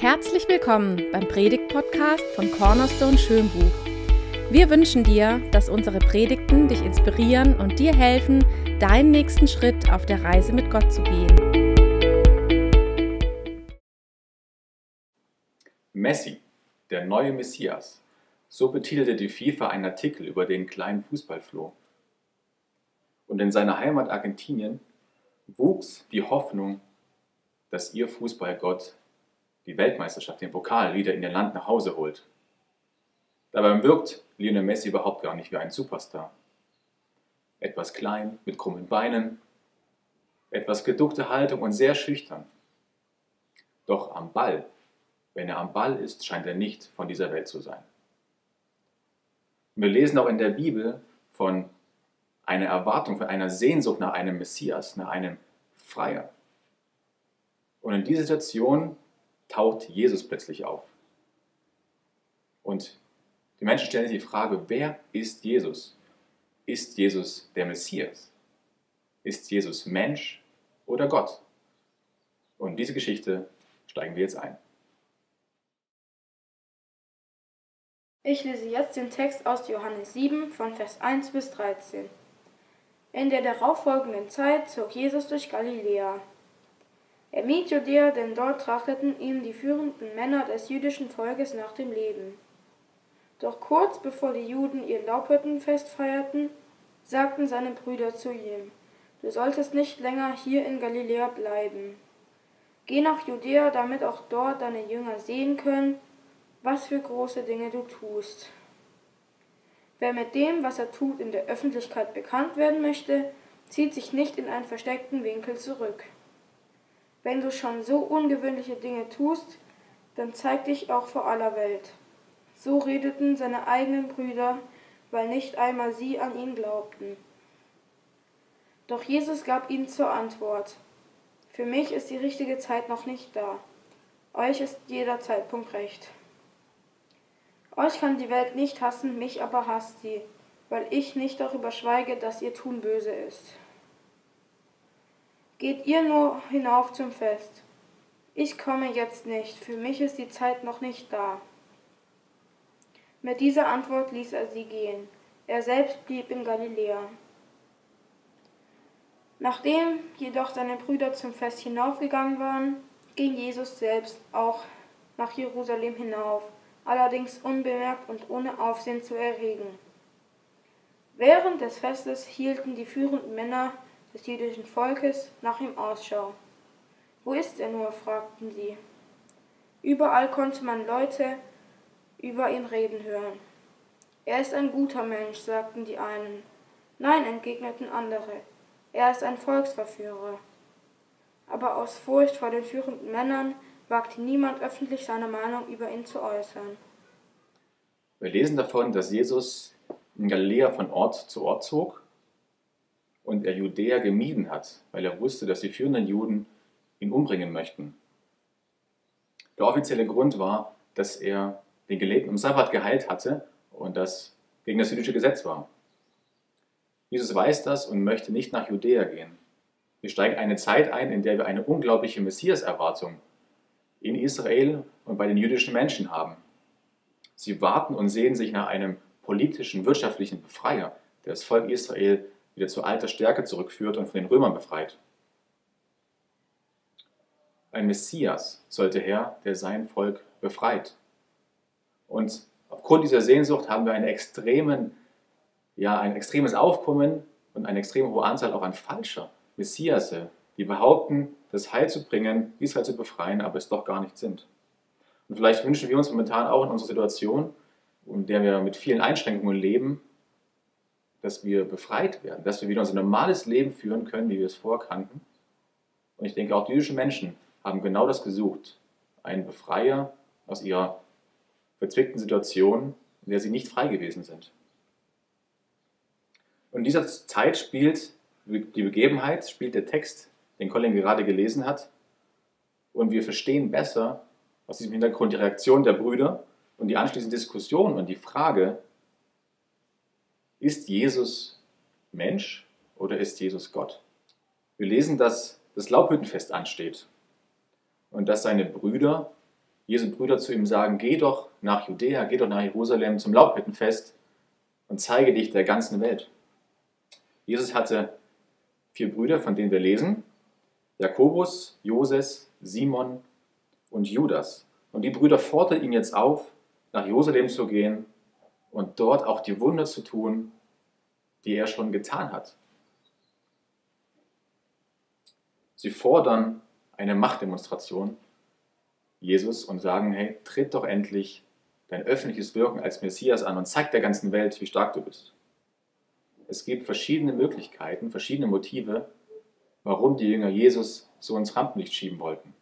Herzlich willkommen beim Predigt-Podcast von Cornerstone Schönbuch. Wir wünschen dir, dass unsere Predigten dich inspirieren und dir helfen, deinen nächsten Schritt auf der Reise mit Gott zu gehen. Messi, der neue Messias. So betitelte die FIFA einen Artikel über den kleinen Fußballfloh. Und in seiner Heimat Argentinien wuchs die Hoffnung, dass ihr Fußballgott die Weltmeisterschaft, den Pokal wieder in ihr Land nach Hause holt. Dabei wirkt Lionel Messi überhaupt gar nicht wie ein Superstar. Etwas klein, mit krummen Beinen, etwas geduckte Haltung und sehr schüchtern. Doch am Ball, wenn er am Ball ist, scheint er nicht von dieser Welt zu sein. Wir lesen auch in der Bibel von einer Erwartung, von einer Sehnsucht nach einem Messias, nach einem Freier. Und in dieser Situation taucht Jesus plötzlich auf. Und die Menschen stellen sich die Frage, wer ist Jesus? Ist Jesus der Messias? Ist Jesus Mensch oder Gott? Und diese Geschichte steigen wir jetzt ein. Ich lese jetzt den Text aus Johannes 7 von Vers 1 bis 13. In der darauffolgenden Zeit zog Jesus durch Galiläa. Er mied Judäa, denn dort trachteten ihm die führenden Männer des jüdischen Volkes nach dem Leben. Doch kurz bevor die Juden ihr Laubhüttenfest feierten, sagten seine Brüder zu ihm, du solltest nicht länger hier in Galiläa bleiben. Geh nach Judäa, damit auch dort deine Jünger sehen können, was für große Dinge du tust. Wer mit dem, was er tut, in der Öffentlichkeit bekannt werden möchte, zieht sich nicht in einen versteckten Winkel zurück. Wenn du schon so ungewöhnliche Dinge tust, dann zeig dich auch vor aller Welt. So redeten seine eigenen Brüder, weil nicht einmal sie an ihn glaubten. Doch Jesus gab ihnen zur Antwort, Für mich ist die richtige Zeit noch nicht da. Euch ist jeder Zeitpunkt recht. Euch kann die Welt nicht hassen, mich aber hasst sie, weil ich nicht darüber schweige, dass ihr Tun böse ist. Geht ihr nur hinauf zum Fest. Ich komme jetzt nicht, für mich ist die Zeit noch nicht da. Mit dieser Antwort ließ er sie gehen. Er selbst blieb in Galiläa. Nachdem jedoch seine Brüder zum Fest hinaufgegangen waren, ging Jesus selbst auch nach Jerusalem hinauf, allerdings unbemerkt und ohne Aufsehen zu erregen. Während des Festes hielten die führenden Männer des jüdischen Volkes nach ihm Ausschau. Wo ist er nur? fragten sie. Überall konnte man Leute über ihn reden hören. Er ist ein guter Mensch, sagten die einen. Nein, entgegneten andere. Er ist ein Volksverführer. Aber aus Furcht vor den führenden Männern wagte niemand öffentlich seine Meinung über ihn zu äußern. Wir lesen davon, dass Jesus in Galiläa von Ort zu Ort zog und er Judäa gemieden hat, weil er wusste, dass die führenden Juden ihn umbringen möchten. Der offizielle Grund war, dass er den Gelähmten im Sabbat geheilt hatte und das gegen das jüdische Gesetz war. Jesus weiß das und möchte nicht nach Judäa gehen. Wir steigen eine Zeit ein, in der wir eine unglaubliche Messias-Erwartung in Israel und bei den jüdischen Menschen haben. Sie warten und sehen sich nach einem politischen, wirtschaftlichen Befreier, der das Volk Israel wieder zu alter Stärke zurückführt und von den Römern befreit. Ein Messias sollte her, der sein Volk befreit. Und aufgrund dieser Sehnsucht haben wir einen extremen, ja, ein extremes Aufkommen und eine extrem hohe Anzahl auch an falscher Messiasse, die behaupten, das Heil zu bringen, Israel zu befreien, aber es doch gar nicht sind. Und vielleicht wünschen wir uns momentan auch in unserer Situation, in der wir mit vielen Einschränkungen leben, dass wir befreit werden, dass wir wieder unser normales Leben führen können, wie wir es vorher kannten. Und ich denke, auch die jüdischen Menschen haben genau das gesucht. Einen Befreier aus ihrer verzwickten Situation, in der sie nicht frei gewesen sind. Und in dieser Zeit spielt die Begebenheit, spielt der Text, den Colin gerade gelesen hat. Und wir verstehen besser aus diesem Hintergrund die Reaktion der Brüder und die anschließende Diskussion und die Frage, ist Jesus Mensch oder ist Jesus Gott? Wir lesen, dass das Laubhüttenfest ansteht und dass seine Brüder Jesu Brüder zu ihm sagen, geh doch nach Judäa, geh doch nach Jerusalem zum Laubhüttenfest und zeige dich der ganzen Welt. Jesus hatte vier Brüder, von denen wir lesen, Jakobus, Joses, Simon und Judas. Und die Brüder forderten ihn jetzt auf, nach Jerusalem zu gehen und dort auch die Wunder zu tun, die er schon getan hat. Sie fordern eine Machtdemonstration Jesus und sagen, hey, tritt doch endlich dein öffentliches Wirken als Messias an und zeig der ganzen Welt, wie stark du bist. Es gibt verschiedene Möglichkeiten, verschiedene Motive, warum die Jünger Jesus so ins Rampenlicht schieben wollten.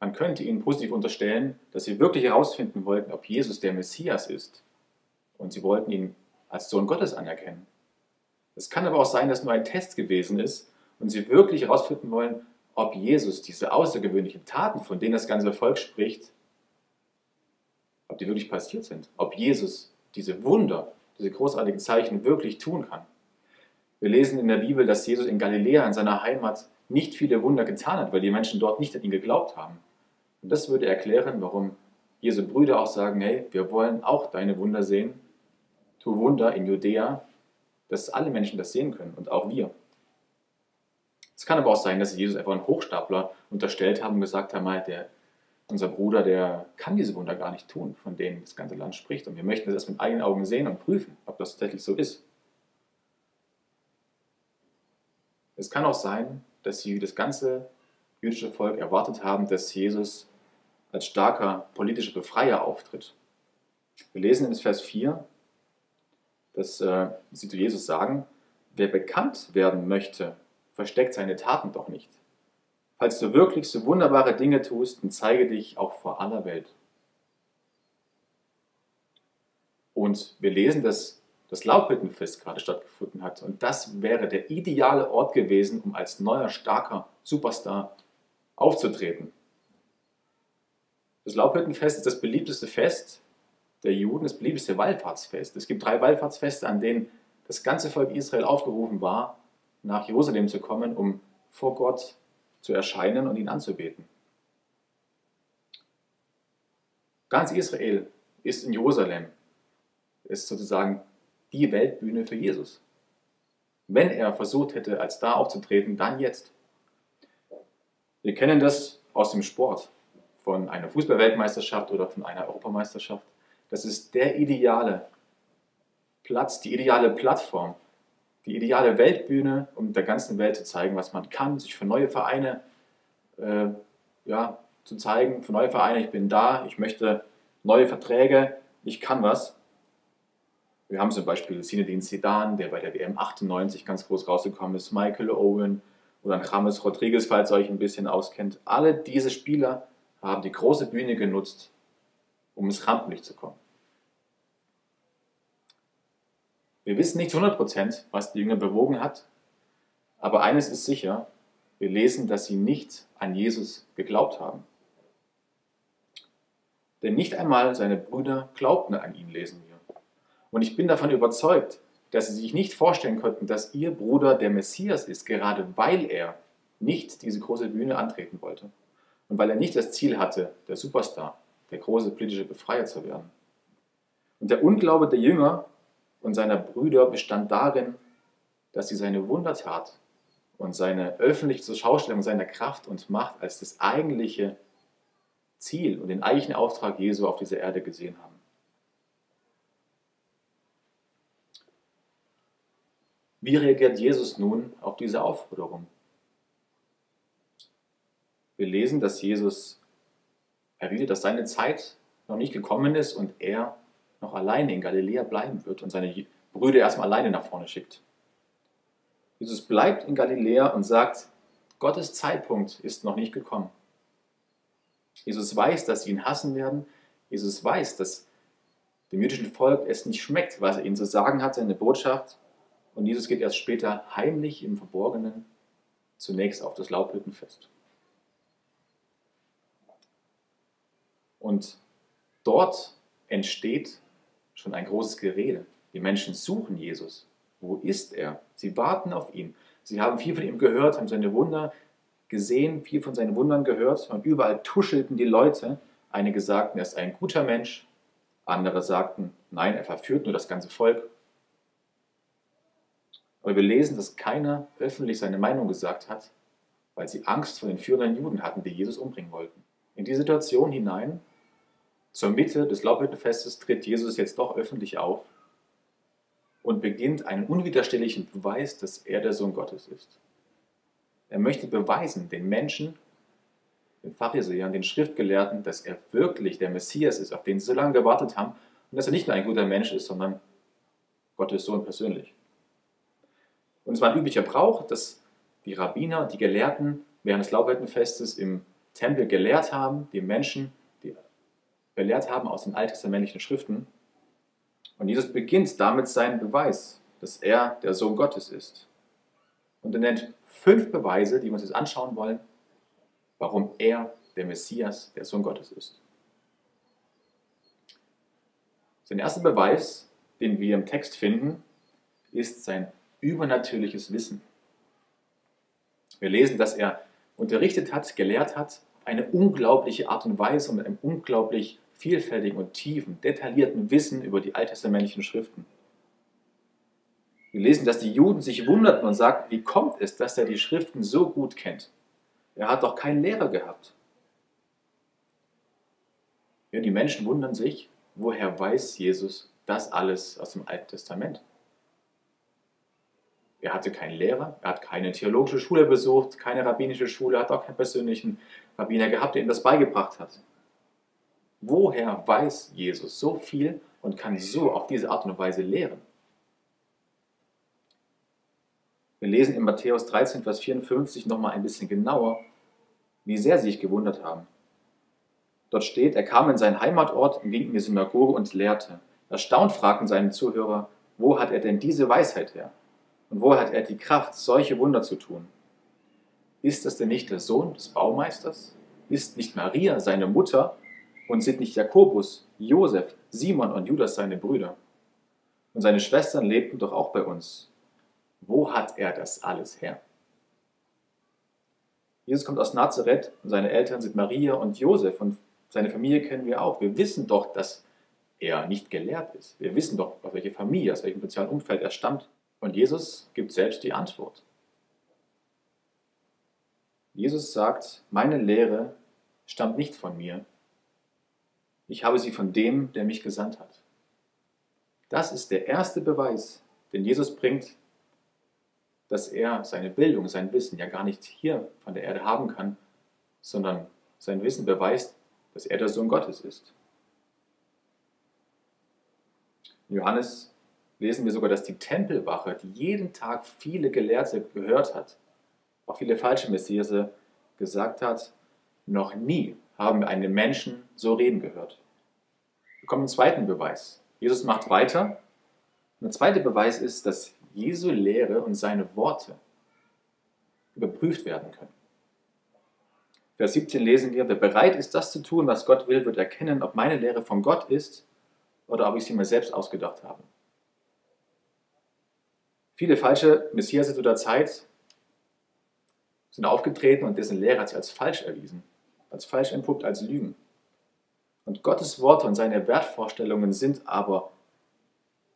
Man könnte ihnen positiv unterstellen, dass sie wirklich herausfinden wollten, ob Jesus der Messias ist. Und sie wollten ihn als Sohn Gottes anerkennen. Es kann aber auch sein, dass nur ein Test gewesen ist und sie wirklich herausfinden wollen, ob Jesus diese außergewöhnlichen Taten, von denen das ganze Volk spricht, ob die wirklich passiert sind. Ob Jesus diese Wunder, diese großartigen Zeichen wirklich tun kann. Wir lesen in der Bibel, dass Jesus in Galiläa, in seiner Heimat, nicht viele Wunder getan hat, weil die Menschen dort nicht an ihn geglaubt haben. Und das würde erklären, warum Jesu Brüder auch sagen, hey, wir wollen auch deine Wunder sehen. Tu Wunder in Judäa, dass alle Menschen das sehen können und auch wir. Es kann aber auch sein, dass sie Jesus einfach einen Hochstapler unterstellt haben und gesagt haben, der, unser Bruder, der kann diese Wunder gar nicht tun, von denen das ganze Land spricht. Und wir möchten das mit eigenen Augen sehen und prüfen, ob das tatsächlich so ist. Es kann auch sein, dass sie das ganze jüdische Volk erwartet haben, dass Jesus als starker politischer Befreier auftritt. Wir lesen in Vers 4, dass äh, sie zu Jesus sagen, wer bekannt werden möchte versteckt seine Taten doch nicht. Falls du wirklich so wunderbare Dinge tust, dann zeige dich auch vor aller Welt. Und wir lesen, dass das Laubhüttenfest gerade stattgefunden hat. Und das wäre der ideale Ort gewesen, um als neuer, starker Superstar aufzutreten. Das Laubhüttenfest ist das beliebteste Fest der Juden, das beliebteste Wallfahrtsfest. Es gibt drei Wallfahrtsfeste, an denen das ganze Volk Israel aufgerufen war, nach Jerusalem zu kommen, um vor Gott zu erscheinen und ihn anzubeten. Ganz Israel ist in Jerusalem, ist sozusagen die Weltbühne für Jesus. Wenn er versucht hätte, als da aufzutreten, dann jetzt. Wir kennen das aus dem Sport, von einer Fußballweltmeisterschaft oder von einer Europameisterschaft. Das ist der ideale Platz, die ideale Plattform, die ideale Weltbühne, um der ganzen Welt zu zeigen, was man kann, sich für neue Vereine äh, ja, zu zeigen, für neue Vereine, ich bin da, ich möchte neue Verträge, ich kann was. Wir haben zum Beispiel Zinedine Zidane, der bei der WM 98 ganz groß rausgekommen ist, Michael Owen oder James Rodriguez, falls ihr euch ein bisschen auskennt. Alle diese Spieler haben die große Bühne genutzt, um ins Rampenlicht zu kommen. Wir wissen nicht zu 100%, was die Jünger bewogen hat, aber eines ist sicher, wir lesen, dass sie nicht an Jesus geglaubt haben. Denn nicht einmal seine Brüder glaubten an ihn, lesen wir. Und ich bin davon überzeugt, dass sie sich nicht vorstellen konnten, dass ihr Bruder der Messias ist, gerade weil er nicht diese große Bühne antreten wollte. Und weil er nicht das Ziel hatte, der Superstar, der große politische Befreier zu werden. Und der Unglaube der Jünger und seiner Brüder bestand darin, dass sie seine Wundertat und seine öffentliche Zurschaustellung seiner Kraft und Macht als das eigentliche Ziel und den eigentlichen Auftrag Jesu auf dieser Erde gesehen haben. Wie reagiert Jesus nun auf diese Aufforderung? Wir lesen, dass Jesus erwidert, dass seine Zeit noch nicht gekommen ist und er noch alleine in Galiläa bleiben wird und seine Brüder erstmal alleine nach vorne schickt. Jesus bleibt in Galiläa und sagt, Gottes Zeitpunkt ist noch nicht gekommen. Jesus weiß, dass sie ihn hassen werden. Jesus weiß, dass dem jüdischen Volk es nicht schmeckt, was er ihnen zu sagen hat, seine Botschaft. Und Jesus geht erst später heimlich im Verborgenen zunächst auf das Laubhüttenfest. Und dort entsteht schon ein großes Gerede. Die Menschen suchen Jesus. Wo ist er? Sie warten auf ihn. Sie haben viel von ihm gehört, haben seine Wunder gesehen, viel von seinen Wundern gehört und überall tuschelten die Leute. Einige sagten, er ist ein guter Mensch, andere sagten, nein, er verführt nur das ganze Volk. Aber wir lesen, dass keiner öffentlich seine Meinung gesagt hat, weil sie Angst vor den führenden Juden hatten, die Jesus umbringen wollten. In die Situation hinein, zur Mitte des Laubhüttenfestes, tritt Jesus jetzt doch öffentlich auf und beginnt einen unwiderstehlichen Beweis, dass er der Sohn Gottes ist. Er möchte beweisen, den Menschen, den Pharisäern, den Schriftgelehrten, dass er wirklich der Messias ist, auf den sie so lange gewartet haben und dass er nicht nur ein guter Mensch ist, sondern Gottes Sohn persönlich. Und es war ein üblicher Brauch, dass die Rabbiner, die Gelehrten während des Laubhüttenfestes im Tempel gelehrt haben, die Menschen, die belehrt haben aus den alttestamentlichen Schriften. Und Jesus beginnt damit seinen Beweis, dass er der Sohn Gottes ist. Und er nennt fünf Beweise, die wir uns jetzt anschauen wollen, warum er der Messias, der Sohn Gottes ist. Sein erster Beweis, den wir im Text finden, ist sein übernatürliches Wissen. Wir lesen, dass er unterrichtet hat, gelehrt hat, eine unglaubliche Art und Weise und mit einem unglaublich vielfältigen und tiefen, detaillierten Wissen über die alttestamentlichen Schriften. Wir lesen, dass die Juden sich wunderten und sagten, wie kommt es, dass er die Schriften so gut kennt? Er hat doch keinen Lehrer gehabt. Ja, die Menschen wundern sich, woher weiß Jesus das alles aus dem Alten Testament? Er hatte keinen Lehrer, er hat keine theologische Schule besucht, keine rabbinische Schule, hat auch keinen persönlichen Rabbiner gehabt, der ihm das beigebracht hat. Woher weiß Jesus so viel und kann so auf diese Art und Weise lehren? Wir lesen in Matthäus 13, Vers 54 nochmal ein bisschen genauer, wie sehr sie sich gewundert haben. Dort steht, er kam in seinen Heimatort und ging in die Synagoge und lehrte. Erstaunt fragten seine Zuhörer, wo hat er denn diese Weisheit her? Und wo hat er die Kraft, solche Wunder zu tun? Ist das denn nicht der Sohn des Baumeisters? Ist nicht Maria seine Mutter? Und sind nicht Jakobus, Josef, Simon und Judas seine Brüder? Und seine Schwestern lebten doch auch bei uns. Wo hat er das alles her? Jesus kommt aus Nazareth und seine Eltern sind Maria und Josef und seine Familie kennen wir auch. Wir wissen doch, dass er nicht gelehrt ist. Wir wissen doch, aus welcher Familie, aus welchem sozialen Umfeld er stammt. Und Jesus gibt selbst die Antwort. Jesus sagt, meine Lehre stammt nicht von mir. Ich habe sie von dem, der mich gesandt hat. Das ist der erste Beweis, den Jesus bringt dass er seine Bildung, sein Wissen ja gar nicht hier von der Erde haben kann, sondern sein Wissen beweist, dass er der Sohn Gottes ist. Johannes lesen wir sogar, dass die Tempelwache, die jeden Tag viele Gelehrte gehört hat, auch viele falsche Messiase, gesagt hat, noch nie haben wir einen Menschen so reden gehört. Wir kommen zum zweiten Beweis. Jesus macht weiter. Und der zweite Beweis ist, dass Jesu Lehre und seine Worte überprüft werden können. Vers 17 lesen wir, wer bereit ist, das zu tun, was Gott will, wird erkennen, ob meine Lehre von Gott ist oder ob ich sie mir selbst ausgedacht habe. Viele falsche Messias zu der Zeit sind aufgetreten und dessen Lehre hat sich als falsch erwiesen, als falsch entpuppt, als Lügen. Und Gottes Worte und seine Wertvorstellungen sind aber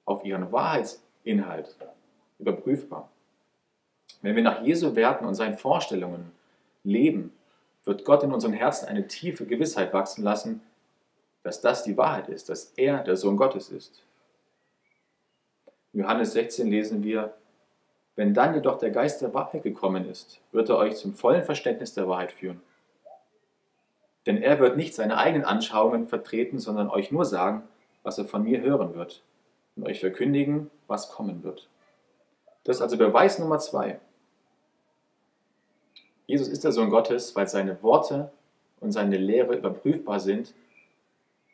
auf ihren Wahrheitsinhalt überprüfbar. Wenn wir nach Jesu Werten und seinen Vorstellungen leben, wird Gott in unseren Herzen eine tiefe Gewissheit wachsen lassen, dass das die Wahrheit ist, dass er der Sohn Gottes ist. In Johannes 16 lesen wir, wenn dann jedoch der Geist der Wahrheit gekommen ist, wird er euch zum vollen Verständnis der Wahrheit führen. Denn er wird nicht seine eigenen Anschauungen vertreten, sondern euch nur sagen, was er von mir hören wird und euch verkündigen, was kommen wird. Das ist also Beweis Nummer zwei. Jesus ist der Sohn Gottes, weil seine Worte und seine Lehre überprüfbar sind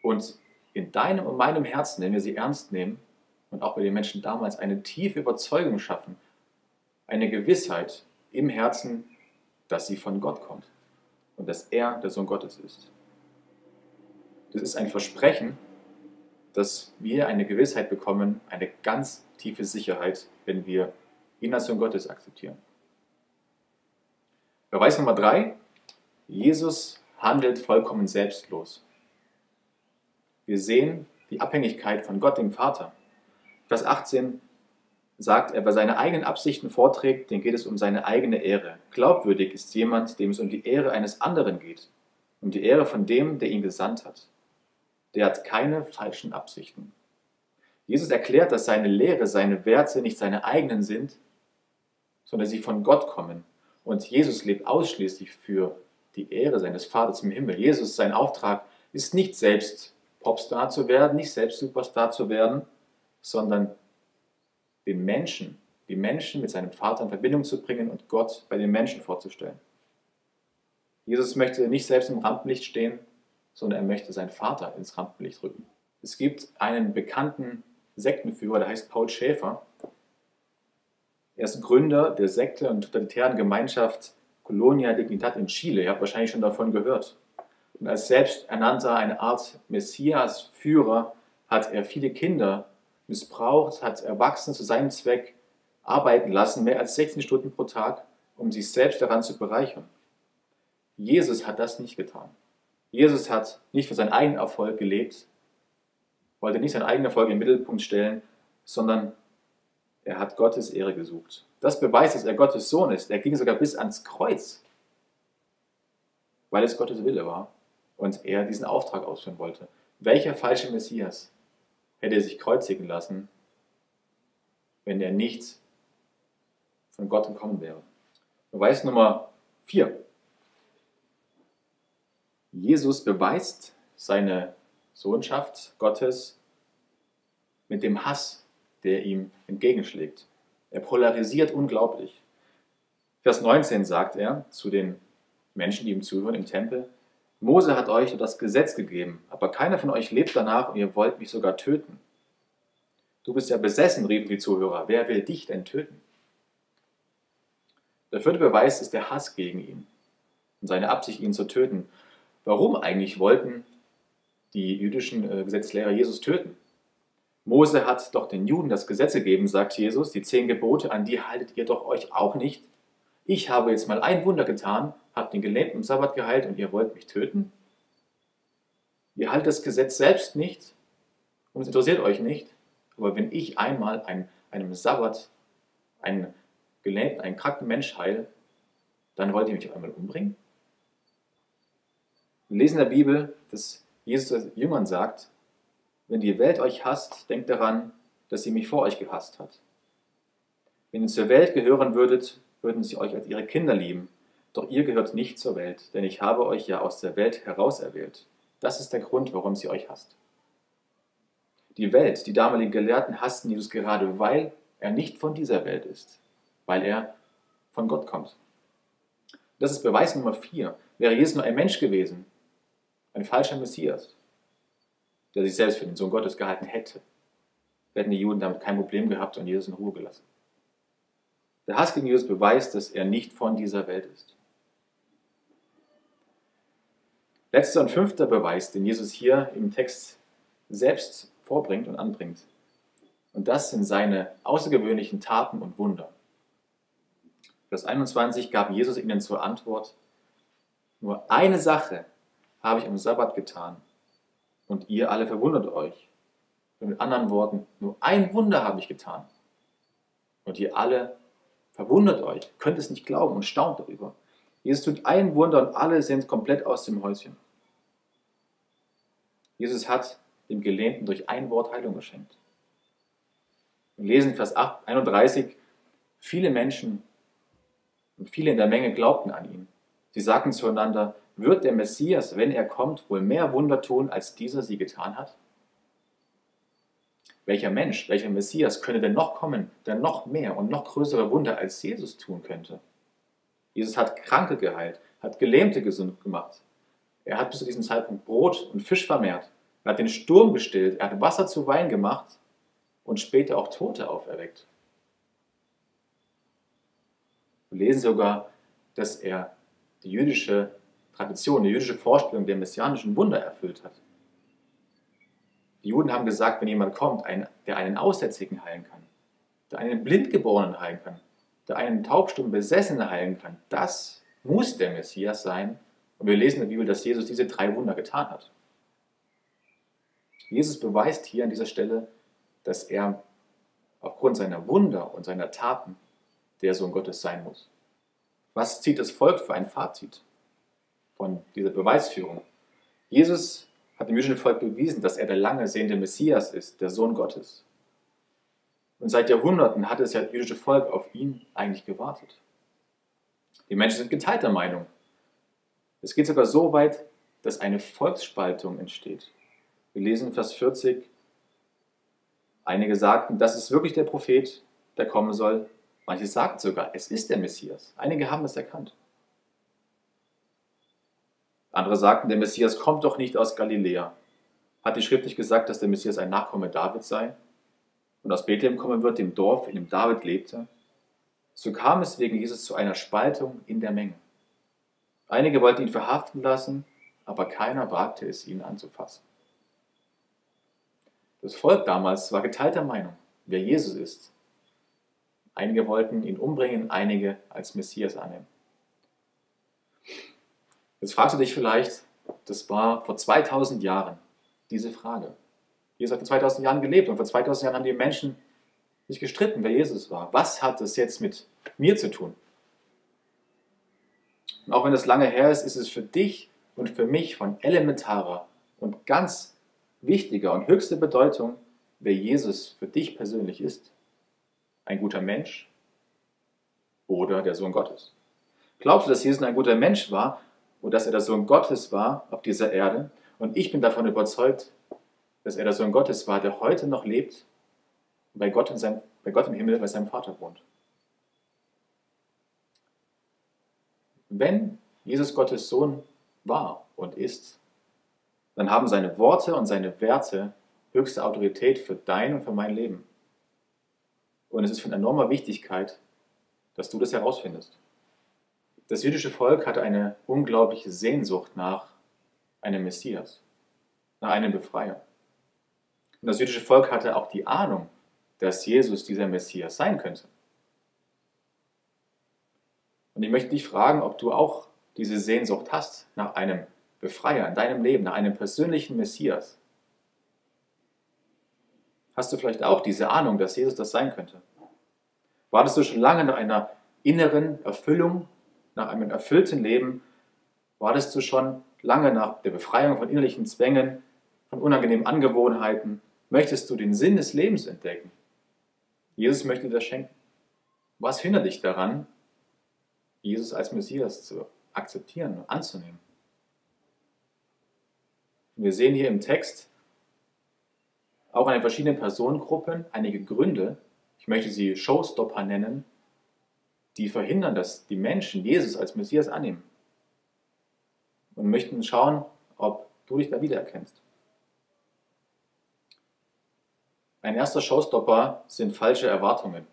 und in deinem und meinem Herzen, wenn wir sie ernst nehmen und auch bei den Menschen damals eine tiefe Überzeugung schaffen, eine Gewissheit im Herzen, dass sie von Gott kommt und dass er der Sohn Gottes ist. Das ist ein Versprechen, dass wir eine Gewissheit bekommen, eine ganz tiefe Sicherheit, wenn wir ihn als Sohn Gottes akzeptieren. Beweis Nummer drei, Jesus handelt vollkommen selbstlos. Wir sehen die Abhängigkeit von Gott, dem Vater. Vers 18 sagt er, wer seine eigenen Absichten vorträgt, den geht es um seine eigene Ehre. Glaubwürdig ist jemand, dem es um die Ehre eines anderen geht, um die Ehre von dem, der ihn gesandt hat. Der hat keine falschen Absichten. Jesus erklärt, dass seine Lehre, seine Werte nicht seine eigenen sind, sondern sie von Gott kommen. Und Jesus lebt ausschließlich für die Ehre seines Vaters im Himmel. Jesus, sein Auftrag ist nicht selbst Popstar zu werden, nicht selbst Superstar zu werden, sondern den Menschen, die Menschen mit seinem Vater in Verbindung zu bringen und Gott bei den Menschen vorzustellen. Jesus möchte nicht selbst im Rampenlicht stehen, sondern er möchte seinen Vater ins Rampenlicht rücken. Es gibt einen bekannten Sektenführer, der heißt Paul Schäfer. Er ist Gründer der Sekte und totalitären Gemeinschaft Colonia Dignidad in Chile. Ihr habt wahrscheinlich schon davon gehört. Und als selbsternannter, eine Art Messias-Führer, hat er viele Kinder missbraucht, hat Erwachsene zu seinem Zweck arbeiten lassen, mehr als 16 Stunden pro Tag, um sich selbst daran zu bereichern. Jesus hat das nicht getan. Jesus hat nicht für seinen eigenen Erfolg gelebt, wollte nicht seinen eigenen Erfolg im Mittelpunkt stellen, sondern er hat Gottes Ehre gesucht. Das beweist, dass er Gottes Sohn ist. Er ging sogar bis ans Kreuz, weil es Gottes Wille war und er diesen Auftrag ausführen wollte. Welcher falsche Messias hätte er sich kreuzigen lassen, wenn er nicht von Gott gekommen wäre? Beweis Nummer 4. Jesus beweist seine Sohnschaft Gottes mit dem Hass, der ihm entgegenschlägt. Er polarisiert unglaublich. Vers 19 sagt er zu den Menschen, die ihm zuhören im Tempel, Mose hat euch das Gesetz gegeben, aber keiner von euch lebt danach und ihr wollt mich sogar töten. Du bist ja besessen, riefen die Zuhörer. Wer will dich denn töten? Der vierte Beweis ist der Hass gegen ihn und seine Absicht, ihn zu töten. Warum eigentlich wollten die jüdischen äh, Gesetzeslehrer Jesus töten? Mose hat doch den Juden das Gesetz gegeben, sagt Jesus, die zehn Gebote, an die haltet ihr doch euch auch nicht. Ich habe jetzt mal ein Wunder getan, habe den Gelähmten im Sabbat geheilt und ihr wollt mich töten? Ihr haltet das Gesetz selbst nicht und es interessiert euch nicht. Aber wenn ich einmal ein, einem Sabbat einen gelähmten, einen kranken Mensch heile, dann wollt ihr mich auf einmal umbringen? Wir lesen in der Bibel, dass Jesus Jüngern sagt, wenn die Welt euch hasst, denkt daran, dass sie mich vor euch gehasst hat. Wenn ihr zur Welt gehören würdet, würden sie euch als ihre Kinder lieben. Doch ihr gehört nicht zur Welt, denn ich habe euch ja aus der Welt herauserwählt. Das ist der Grund, warum sie euch hasst. Die Welt, die damaligen Gelehrten hassten Jesus gerade, weil er nicht von dieser Welt ist, weil er von Gott kommt. Das ist Beweis Nummer vier. Wäre Jesus nur ein Mensch gewesen, ein falscher Messias, der sich selbst für den Sohn Gottes gehalten hätte, hätten die Juden damit kein Problem gehabt und Jesus in Ruhe gelassen. Der Hass gegen Jesus beweist, dass er nicht von dieser Welt ist. Letzter und fünfter Beweis, den Jesus hier im Text selbst vorbringt und anbringt. Und das sind seine außergewöhnlichen Taten und Wunder. Vers 21 gab Jesus ihnen zur Antwort, nur eine Sache habe ich am Sabbat getan und ihr alle verwundert euch. Und mit anderen Worten, nur ein Wunder habe ich getan und ihr alle verwundert euch, könnt es nicht glauben und staunt darüber. Jesus tut ein Wunder und alle sind komplett aus dem Häuschen. Jesus hat dem Gelähmten durch ein Wort Heilung geschenkt. Wir lesen Vers 31, viele Menschen und viele in der Menge glaubten an ihn. Sie sagten zueinander, wird der Messias, wenn er kommt, wohl mehr Wunder tun, als dieser sie getan hat? Welcher Mensch, welcher Messias könnte denn noch kommen, der noch mehr und noch größere Wunder als Jesus tun könnte? Jesus hat Kranke geheilt, hat Gelähmte gesund gemacht. Er hat bis zu diesem Zeitpunkt Brot und Fisch vermehrt. Er hat den Sturm gestillt. Er hat Wasser zu Wein gemacht und später auch Tote auferweckt. Wir lesen sogar, dass er die jüdische Tradition, die jüdische Vorstellung der messianischen Wunder erfüllt hat. Die Juden haben gesagt, wenn jemand kommt, der einen Aussätzigen heilen kann, der einen Blindgeborenen heilen kann, einen taubstummen Besessenen heilen kann, das muss der Messias sein. Und wir lesen in der Bibel, dass Jesus diese drei Wunder getan hat. Jesus beweist hier an dieser Stelle, dass er aufgrund seiner Wunder und seiner Taten der Sohn Gottes sein muss. Was zieht das Volk für ein Fazit von dieser Beweisführung? Jesus hat dem jüdischen Volk bewiesen, dass er der lange sehende Messias ist, der Sohn Gottes. Und seit Jahrhunderten hat das jüdische Volk auf ihn eigentlich gewartet. Die Menschen sind geteilter Meinung. Es geht sogar so weit, dass eine Volksspaltung entsteht. Wir lesen Vers 40. Einige sagten, das ist wirklich der Prophet, der kommen soll. Manche sagten sogar, es ist der Messias. Einige haben es erkannt. Andere sagten, der Messias kommt doch nicht aus Galiläa. Hat die Schrift nicht gesagt, dass der Messias ein Nachkomme Davids sei und aus Bethlehem kommen wird, dem Dorf, in dem David lebte? So kam es wegen Jesus zu einer Spaltung in der Menge. Einige wollten ihn verhaften lassen, aber keiner wagte es, ihn anzufassen. Das Volk damals war geteilter Meinung, wer Jesus ist. Einige wollten ihn umbringen, einige als Messias annehmen. Jetzt fragst du dich vielleicht, das war vor 2000 Jahren diese Frage. Jesus hat vor 2000 Jahren gelebt und vor 2000 Jahren haben die Menschen sich gestritten, wer Jesus war. Was hat das jetzt mit mir zu tun? Und auch wenn das lange her ist, ist es für dich und für mich von elementarer und ganz wichtiger und höchster Bedeutung, wer Jesus für dich persönlich ist. Ein guter Mensch oder der Sohn Gottes. Glaubst du, dass Jesus ein guter Mensch war und dass er der Sohn Gottes war auf dieser Erde? Und ich bin davon überzeugt, dass er der Sohn Gottes war, der heute noch lebt und bei Gott, in seinem, bei Gott im Himmel bei seinem Vater wohnt. Wenn Jesus Gottes Sohn war und ist, dann haben seine Worte und seine Werte höchste Autorität für dein und für mein Leben. Und es ist von enormer Wichtigkeit, dass du das herausfindest. Das jüdische Volk hatte eine unglaubliche Sehnsucht nach einem Messias, nach einem Befreier. Und das jüdische Volk hatte auch die Ahnung, dass Jesus dieser Messias sein könnte. Und ich möchte dich fragen, ob du auch diese Sehnsucht hast nach einem Befreier in deinem Leben, nach einem persönlichen Messias? Hast du vielleicht auch diese Ahnung, dass Jesus das sein könnte? Wartest du schon lange nach einer inneren Erfüllung, nach einem erfüllten Leben? Wartest du schon lange nach der Befreiung von innerlichen Zwängen, von unangenehmen Angewohnheiten? Möchtest du den Sinn des Lebens entdecken? Jesus möchte dir das schenken. Was hindert dich daran, Jesus als Messias zu akzeptieren und anzunehmen? Wir sehen hier im Text auch an den verschiedenen Personengruppen einige Gründe, ich möchte sie Showstopper nennen, die verhindern, dass die Menschen Jesus als Messias annehmen. Und möchten schauen, ob du dich da wiedererkennst. Ein erster Showstopper sind falsche Erwartungen.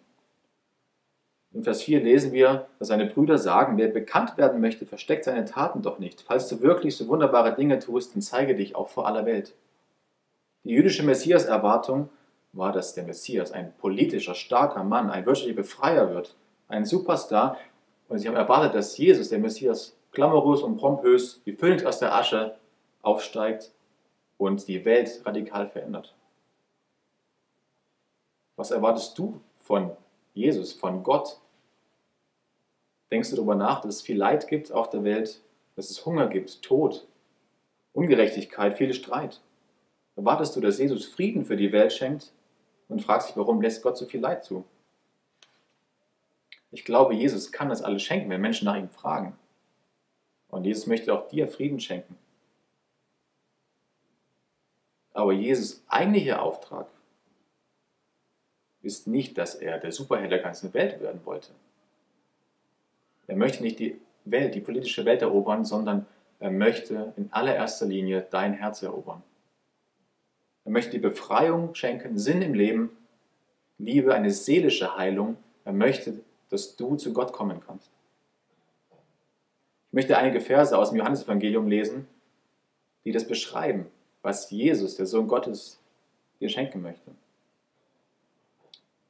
In Vers 4 lesen wir, dass seine Brüder sagen, wer bekannt werden möchte, versteckt seine Taten doch nicht. Falls du wirklich so wunderbare Dinge tust, dann zeige dich auch vor aller Welt. Die jüdische Messias-Erwartung war, dass der Messias ein politischer, starker Mann, ein wirtschaftlicher Befreier wird, ein Superstar. Und sie haben erwartet, dass Jesus, der Messias, glamourös und pompös, wie Phönix aus der Asche, aufsteigt und die Welt radikal verändert. Was erwartest du von Jesus, von Gott, Denkst du darüber nach, dass es viel Leid gibt auf der Welt, dass es Hunger gibt, Tod, Ungerechtigkeit, viel Streit? Erwartest du, dass Jesus Frieden für die Welt schenkt und fragst dich, warum lässt Gott so viel Leid zu? Ich glaube, Jesus kann das alles schenken, wenn Menschen nach ihm fragen. Und Jesus möchte auch dir Frieden schenken. Aber Jesus eigentlicher Auftrag ist nicht, dass er der Superheld der ganzen Welt werden wollte. Er möchte nicht die Welt, die politische Welt erobern, sondern er möchte in allererster Linie dein Herz erobern. Er möchte die Befreiung schenken, Sinn im Leben, Liebe, eine seelische Heilung. Er möchte, dass du zu Gott kommen kannst. Ich möchte einige Verse aus dem Johannesevangelium lesen, die das beschreiben, was Jesus, der Sohn Gottes, dir schenken möchte.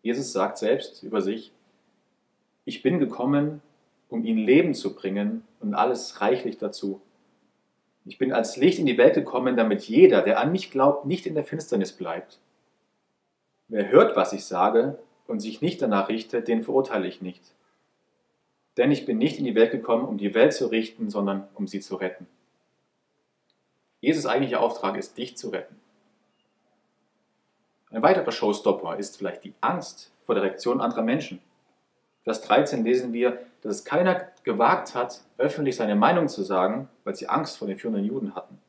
Jesus sagt selbst über sich, ich bin gekommen, um ihnen Leben zu bringen und alles reichlich dazu. Ich bin als Licht in die Welt gekommen, damit jeder, der an mich glaubt, nicht in der Finsternis bleibt. Wer hört, was ich sage und sich nicht danach richtet, den verurteile ich nicht. Denn ich bin nicht in die Welt gekommen, um die Welt zu richten, sondern um sie zu retten. Jesus eigentlicher Auftrag ist, dich zu retten. Ein weiterer Showstopper ist vielleicht die Angst vor der Reaktion anderer Menschen. Vers 13 lesen wir, dass es keiner gewagt hat, öffentlich seine Meinung zu sagen, weil sie Angst vor den führenden Juden hatten.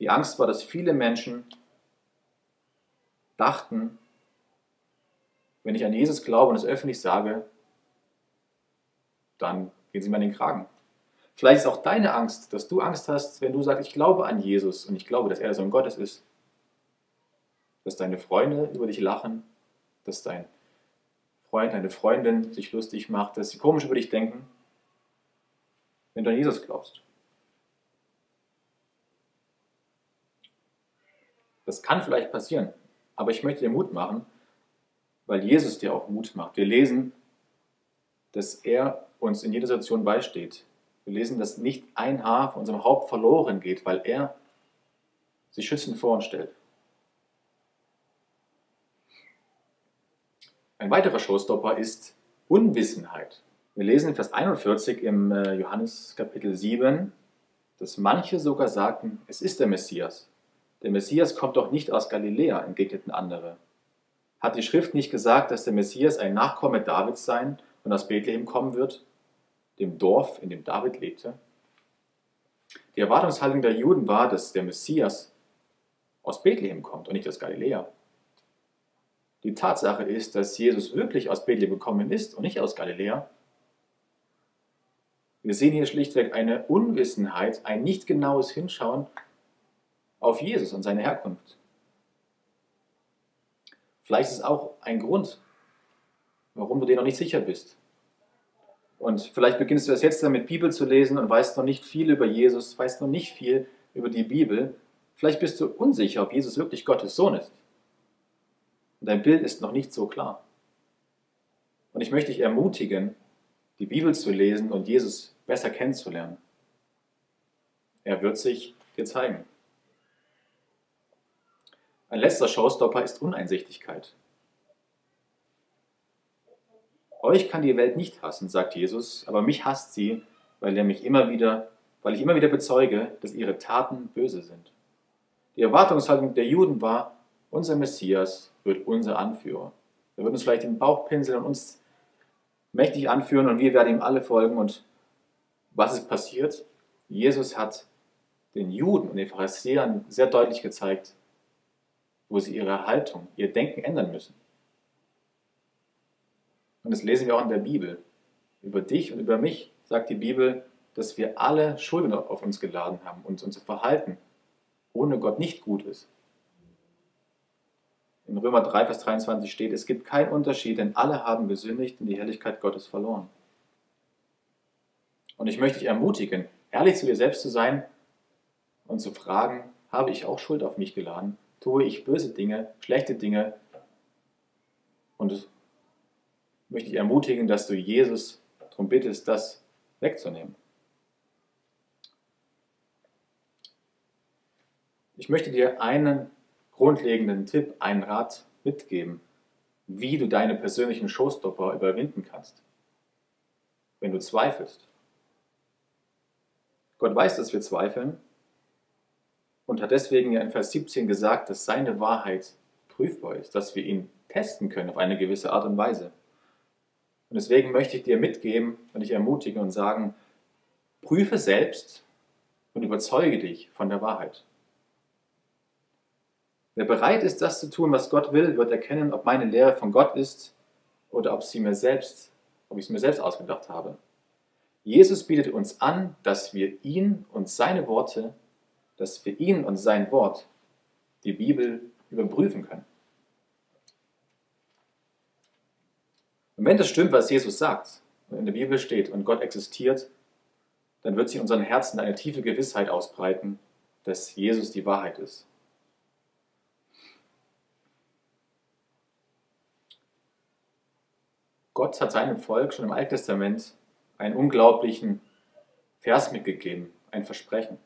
Die Angst war, dass viele Menschen dachten, wenn ich an Jesus glaube und es öffentlich sage, dann gehen sie mir in den Kragen. Vielleicht ist auch deine Angst, dass du Angst hast, wenn du sagst, ich glaube an Jesus und ich glaube, dass er der Sohn Gottes ist. Dass deine Freunde über dich lachen, dass dein Freund, deine Freundin sich lustig macht, dass sie komisch über dich denken, wenn du an Jesus glaubst. Das kann vielleicht passieren, aber ich möchte dir Mut machen, weil Jesus dir auch Mut macht. Wir lesen, dass er uns in jeder Situation beisteht. Wir lesen, dass nicht ein Haar von unserem Haupt verloren geht, weil er sich schützend vor uns stellt. Ein weiterer Showstopper ist Unwissenheit. Wir lesen in Vers 41 im äh, Johannes Kapitel 7, dass manche sogar sagten, es ist der Messias. Der Messias kommt doch nicht aus Galiläa, entgegneten andere. Hat die Schrift nicht gesagt, dass der Messias ein Nachkomme Davids sein und aus Bethlehem kommen wird, dem Dorf, in dem David lebte? Die Erwartungshaltung der Juden war, dass der Messias aus Bethlehem kommt und nicht aus Galiläa. Die Tatsache ist, dass Jesus wirklich aus Bethlehem gekommen ist und nicht aus Galiläa. Wir sehen hier schlichtweg eine Unwissenheit, ein nicht genaues Hinschauen auf Jesus und seine Herkunft. Vielleicht ist es auch ein Grund, warum du dir noch nicht sicher bist. Und vielleicht beginnst du erst jetzt damit, Bibel zu lesen und weißt noch nicht viel über Jesus, weißt noch nicht viel über die Bibel. Vielleicht bist du unsicher, ob Jesus wirklich Gottes Sohn ist. Und dein Bild ist noch nicht so klar. Und ich möchte dich ermutigen, die Bibel zu lesen und Jesus besser kennenzulernen. Er wird sich dir zeigen. Ein letzter Showstopper ist Uneinsichtigkeit. Euch kann die Welt nicht hassen, sagt Jesus, aber mich hasst sie, weil er mich immer wieder, weil ich immer wieder bezeuge, dass ihre Taten böse sind. Die Erwartungshaltung der Juden war, unser Messias wird unser Anführer. Er wird uns vielleicht den Bauch pinseln und uns mächtig anführen und wir werden ihm alle folgen. Und was ist passiert? Jesus hat den Juden und den Pharisäern sehr deutlich gezeigt, wo sie ihre Haltung, ihr Denken ändern müssen. Und das lesen wir auch in der Bibel. Über dich und über mich sagt die Bibel, dass wir alle Schulden auf uns geladen haben und unser Verhalten ohne Gott nicht gut ist. In Römer 3, Vers 23 steht, es gibt keinen Unterschied, denn alle haben gesündigt und die Herrlichkeit Gottes verloren. Und ich möchte dich ermutigen, ehrlich zu dir selbst zu sein und zu fragen, habe ich auch Schuld auf mich geladen? Tue ich böse Dinge, schlechte Dinge? Und möchte dich ermutigen, dass du Jesus darum bittest, das wegzunehmen. Ich möchte dir einen grundlegenden Tipp, einen Rat mitgeben, wie du deine persönlichen Showstopper überwinden kannst, wenn du zweifelst. Gott weiß, dass wir zweifeln und hat deswegen ja in Vers 17 gesagt, dass seine Wahrheit prüfbar ist, dass wir ihn testen können auf eine gewisse Art und Weise. Und deswegen möchte ich dir mitgeben und dich ermutigen und sagen, prüfe selbst und überzeuge dich von der Wahrheit. Wer bereit ist, das zu tun, was Gott will, wird erkennen, ob meine Lehre von Gott ist oder ob sie mir selbst, ob ich es mir selbst ausgedacht habe. Jesus bietet uns an, dass wir ihn und seine Worte, dass wir ihn und sein Wort, die Bibel, überprüfen können. Und wenn das stimmt, was Jesus sagt, und in der Bibel steht und Gott existiert, dann wird sich in unseren Herzen eine tiefe Gewissheit ausbreiten, dass Jesus die Wahrheit ist. Gott hat seinem Volk schon im Alten Testament einen unglaublichen Vers mitgegeben, ein Versprechen.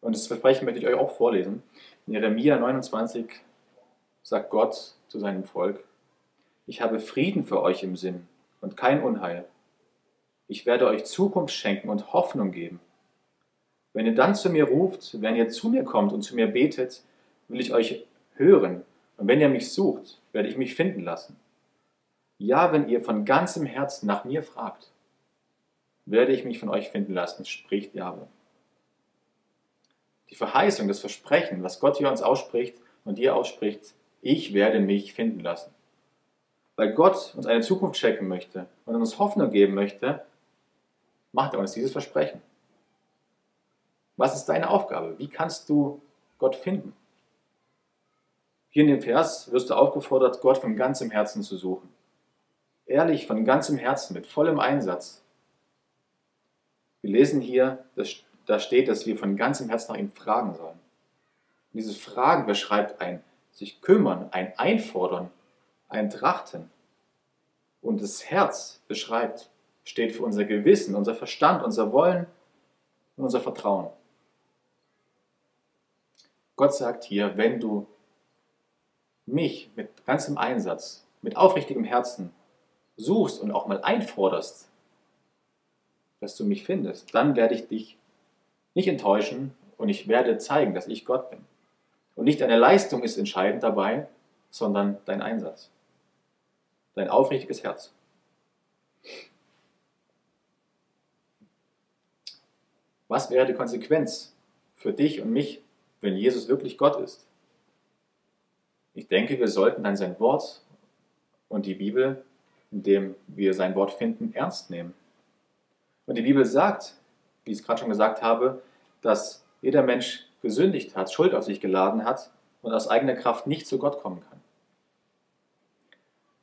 Und das Versprechen möchte ich euch auch vorlesen. In Jeremia 29 sagt Gott zu seinem Volk, ich habe Frieden für euch im Sinn und kein Unheil. Ich werde euch Zukunft schenken und Hoffnung geben. Wenn ihr dann zu mir ruft, wenn ihr zu mir kommt und zu mir betet, will ich euch hören. Und wenn ihr mich sucht, werde ich mich finden lassen. Ja, wenn ihr von ganzem Herzen nach mir fragt, werde ich mich von euch finden lassen, spricht Jahwe. Die Verheißung, das Versprechen, was Gott hier uns ausspricht und dir ausspricht, ich werde mich finden lassen. Weil Gott uns eine Zukunft schenken möchte und uns Hoffnung geben möchte, macht er uns dieses Versprechen. Was ist deine Aufgabe? Wie kannst du Gott finden? Hier in dem Vers wirst du aufgefordert, Gott von ganzem Herzen zu suchen. Ehrlich, von ganzem Herzen, mit vollem Einsatz. Wir lesen hier, da steht, dass wir von ganzem Herzen nach ihm fragen sollen. Und dieses Fragen beschreibt ein sich kümmern, ein Einfordern, ein Trachten. Und das Herz beschreibt, steht für unser Gewissen, unser Verstand, unser Wollen und unser Vertrauen. Gott sagt hier, wenn du mich mit ganzem Einsatz, mit aufrichtigem Herzen suchst und auch mal einforderst, dass du mich findest, dann werde ich dich nicht enttäuschen und ich werde zeigen, dass ich Gott bin. Und nicht deine Leistung ist entscheidend dabei, sondern dein Einsatz, dein aufrichtiges Herz. Was wäre die Konsequenz für dich und mich, wenn Jesus wirklich Gott ist? Ich denke, wir sollten dann sein Wort und die Bibel, in dem wir sein Wort finden, ernst nehmen. Und die Bibel sagt, wie ich es gerade schon gesagt habe, dass jeder Mensch gesündigt hat, Schuld auf sich geladen hat und aus eigener Kraft nicht zu Gott kommen kann.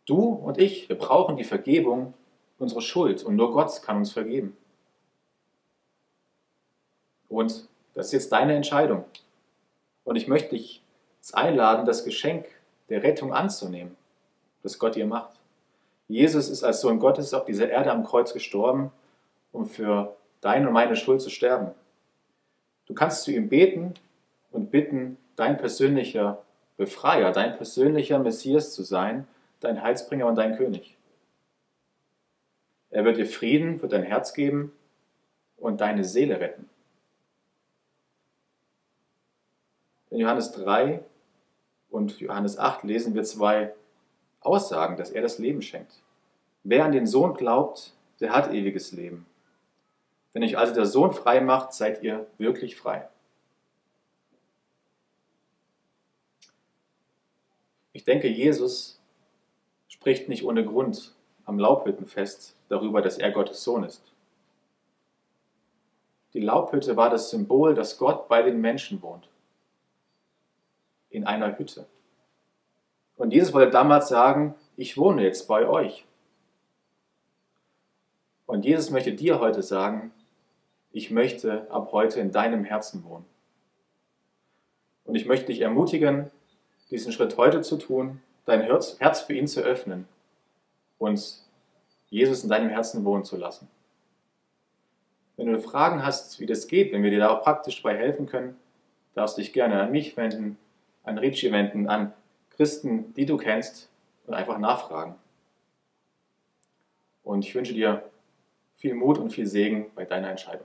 Du und ich, wir brauchen die Vergebung unserer Schuld und nur Gott kann uns vergeben. Und das ist jetzt deine Entscheidung. Und ich möchte dich einladen, das Geschenk der Rettung anzunehmen, das Gott dir macht. Jesus ist als Sohn Gottes auf dieser Erde am Kreuz gestorben, um für deine und meine Schuld zu sterben. Du kannst zu ihm beten und bitten, dein persönlicher Befreier, dein persönlicher Messias zu sein, dein Heilsbringer und dein König. Er wird dir Frieden für dein Herz geben und deine Seele retten. In Johannes 3 und Johannes 8 lesen wir zwei Aussagen, dass er das Leben schenkt. Wer an den Sohn glaubt, der hat ewiges Leben. Wenn euch also der Sohn frei macht, seid ihr wirklich frei. Ich denke, Jesus spricht nicht ohne Grund am Laubhüttenfest darüber, dass er Gottes Sohn ist. Die Laubhütte war das Symbol, dass Gott bei den Menschen wohnt. In einer Hütte. Und Jesus wollte damals sagen, ich wohne jetzt bei euch. Und Jesus möchte dir heute sagen, ich möchte ab heute in deinem Herzen wohnen. Und ich möchte dich ermutigen, diesen Schritt heute zu tun, dein Herz, für ihn zu öffnen und Jesus in deinem Herzen wohnen zu lassen. Wenn du Fragen hast, wie das geht, wenn wir dir da auch praktisch dabei helfen können, darfst du dich gerne an mich wenden, an Ricci wenden, an Christen, die du kennst und einfach nachfragen. Und ich wünsche dir viel Mut und viel Segen bei deiner Entscheidung.